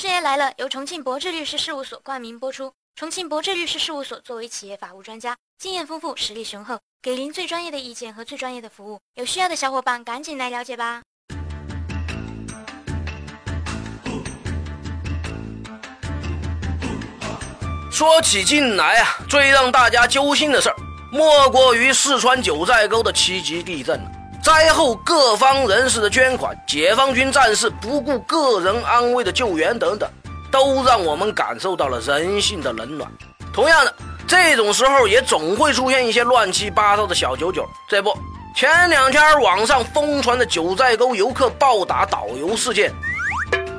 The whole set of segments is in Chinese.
师爷来了，由重庆博智律师事务所冠名播出。重庆博智律师事务所作为企业法务专家，经验丰富，实力雄厚，给您最专业的意见和最专业的服务。有需要的小伙伴赶紧来了解吧。说起近来啊，最让大家揪心的事儿，莫过于四川九寨沟的七级地震了。灾后各方人士的捐款，解放军战士不顾个人安危的救援等等，都让我们感受到了人性的冷暖。同样的，这种时候也总会出现一些乱七八糟的小九九。这不，前两天网上疯传的九寨沟游客暴打导游事件，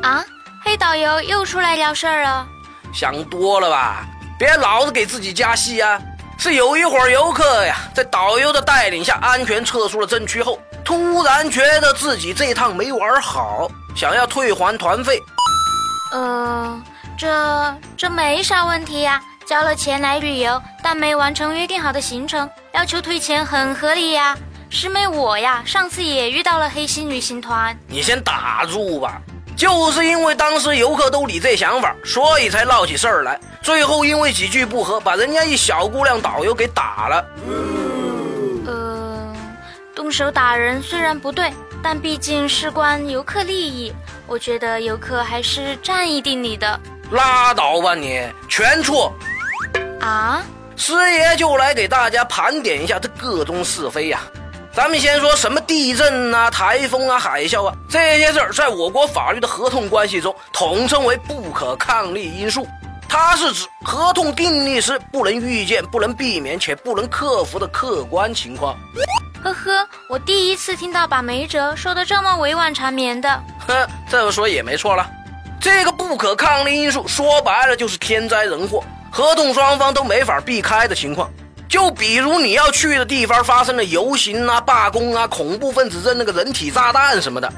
啊，黑导游又出来撩事儿了？想多了吧？别老是给自己加戏啊！是有一伙游客呀，在导游的带领下安全撤出了镇区后，突然觉得自己这趟没玩好，想要退还团费。呃，这这没啥问题呀，交了钱来旅游，但没完成约定好的行程，要求退钱很合理呀。师妹我呀，上次也遇到了黑心旅行团。你先打住吧，就是因为当时游客都理这想法，所以才闹起事儿来。最后因为几句不和，把人家一小姑娘导游给打了。呃，动手打人虽然不对，但毕竟事关游客利益，我觉得游客还是占一定理的。拉倒吧你，全错！啊，师爷就来给大家盘点一下这个中是非呀。咱们先说什么地震啊、台风啊、海啸啊这些事儿，在我国法律的合同关系中，统称为不可抗力因素。它是指合同订立时不能预见、不能避免且不能克服的客观情况。呵呵，我第一次听到把没辙说的这么委婉缠绵的。哼，这么说也没错了。这个不可抗力因素说白了就是天灾人祸，合同双方都没法避开的情况。就比如你要去的地方发生了游行啊、罢工啊、恐怖分子扔那个人体炸弹什么的。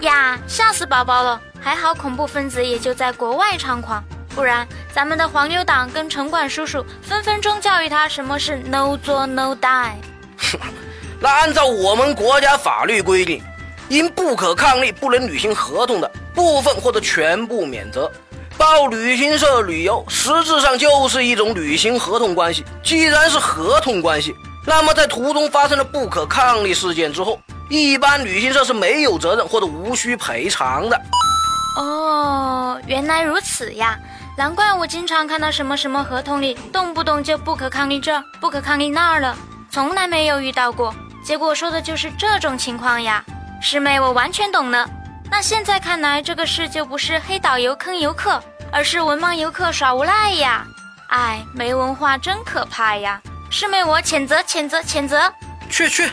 呀，吓死宝宝了！还好恐怖分子也就在国外猖狂。不然，咱们的黄牛党跟城管叔叔分分钟教育他什么是 no 作 no die。那按照我们国家法律规定，因不可抗力不能履行合同的部分或者全部免责。报旅行社旅游实质上就是一种履行合同关系。既然是合同关系，那么在途中发生了不可抗力事件之后，一般旅行社是没有责任或者无需赔偿的。哦，原来如此呀。难怪我经常看到什么什么合同里动不动就不可抗力这不可抗力那儿了，从来没有遇到过。结果说的就是这种情况呀，师妹我完全懂了。那现在看来，这个事就不是黑导游坑游客，而是文盲游客耍无赖呀！哎，没文化真可怕呀！师妹我谴责谴责谴责！去去！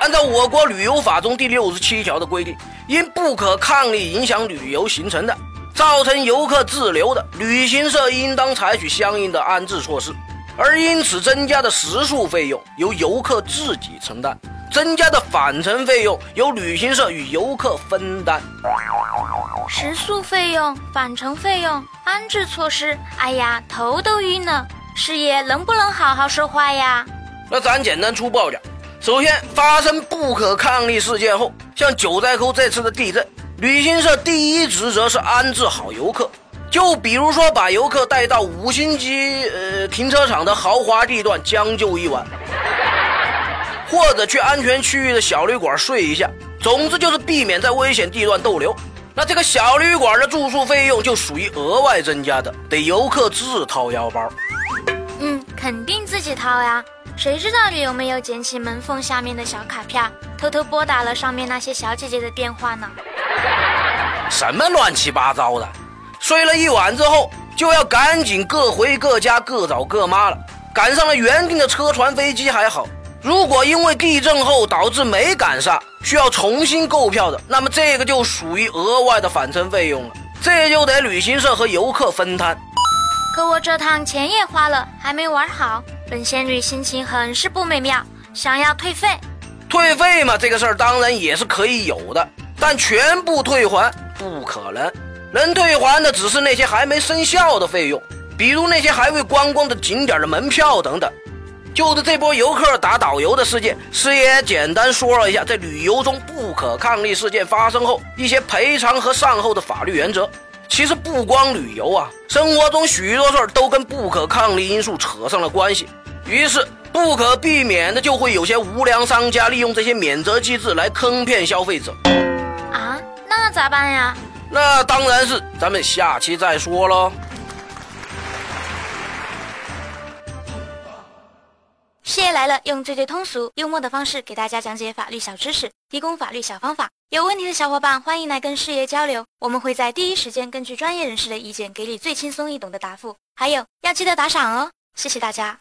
按照我国旅游法中第六十七条的规定，因不可抗力影响旅游行程的。造成游客滞留的，旅行社应当采取相应的安置措施，而因此增加的食宿费用由游客自己承担，增加的返程费用由旅行社与游客分担。食宿费用、返程费用、安置措施，哎呀，头都晕了！师爷能不能好好说话呀？那咱简单粗暴点，首先发生不可抗力事件后，像九寨沟这次的地震。旅行社第一职责是安置好游客，就比如说把游客带到五星级呃停车场的豪华地段将就一晚，或者去安全区域的小旅馆睡一下，总之就是避免在危险地段逗留。那这个小旅馆的住宿费用就属于额外增加的，得游客自掏腰包。嗯，肯定自己掏呀，谁知道你有没有捡起门缝下面的小卡片，偷偷拨打了上面那些小姐姐的电话呢？什么乱七八糟的！睡了一晚之后，就要赶紧各回各家，各找各妈了。赶上了原定的车船飞机还好，如果因为地震后导致没赶上，需要重新购票的，那么这个就属于额外的返程费用了，这就得旅行社和游客分摊。可我这趟钱也花了，还没玩好，本仙女心情很是不美妙，想要退费。退费嘛，这个事儿当然也是可以有的。但全部退还不可能，能退还的只是那些还没生效的费用，比如那些还未观光的景点的门票等等。就着这波游客打导游的事件，师爷简单说了一下，在旅游中不可抗力事件发生后一些赔偿和善后的法律原则。其实不光旅游啊，生活中许多事儿都跟不可抗力因素扯上了关系。于是不可避免的就会有些无良商家利用这些免责机制来坑骗消费者。啊，那咋办呀？那当然是咱们下期再说喽。事业来了，用最最通俗、幽默的方式给大家讲解法律小知识，提供法律小方法。有问题的小伙伴欢迎来跟师爷交流，我们会在第一时间根据专业人士的意见，给你最轻松易懂的答复。还有要记得打赏哦，谢谢大家。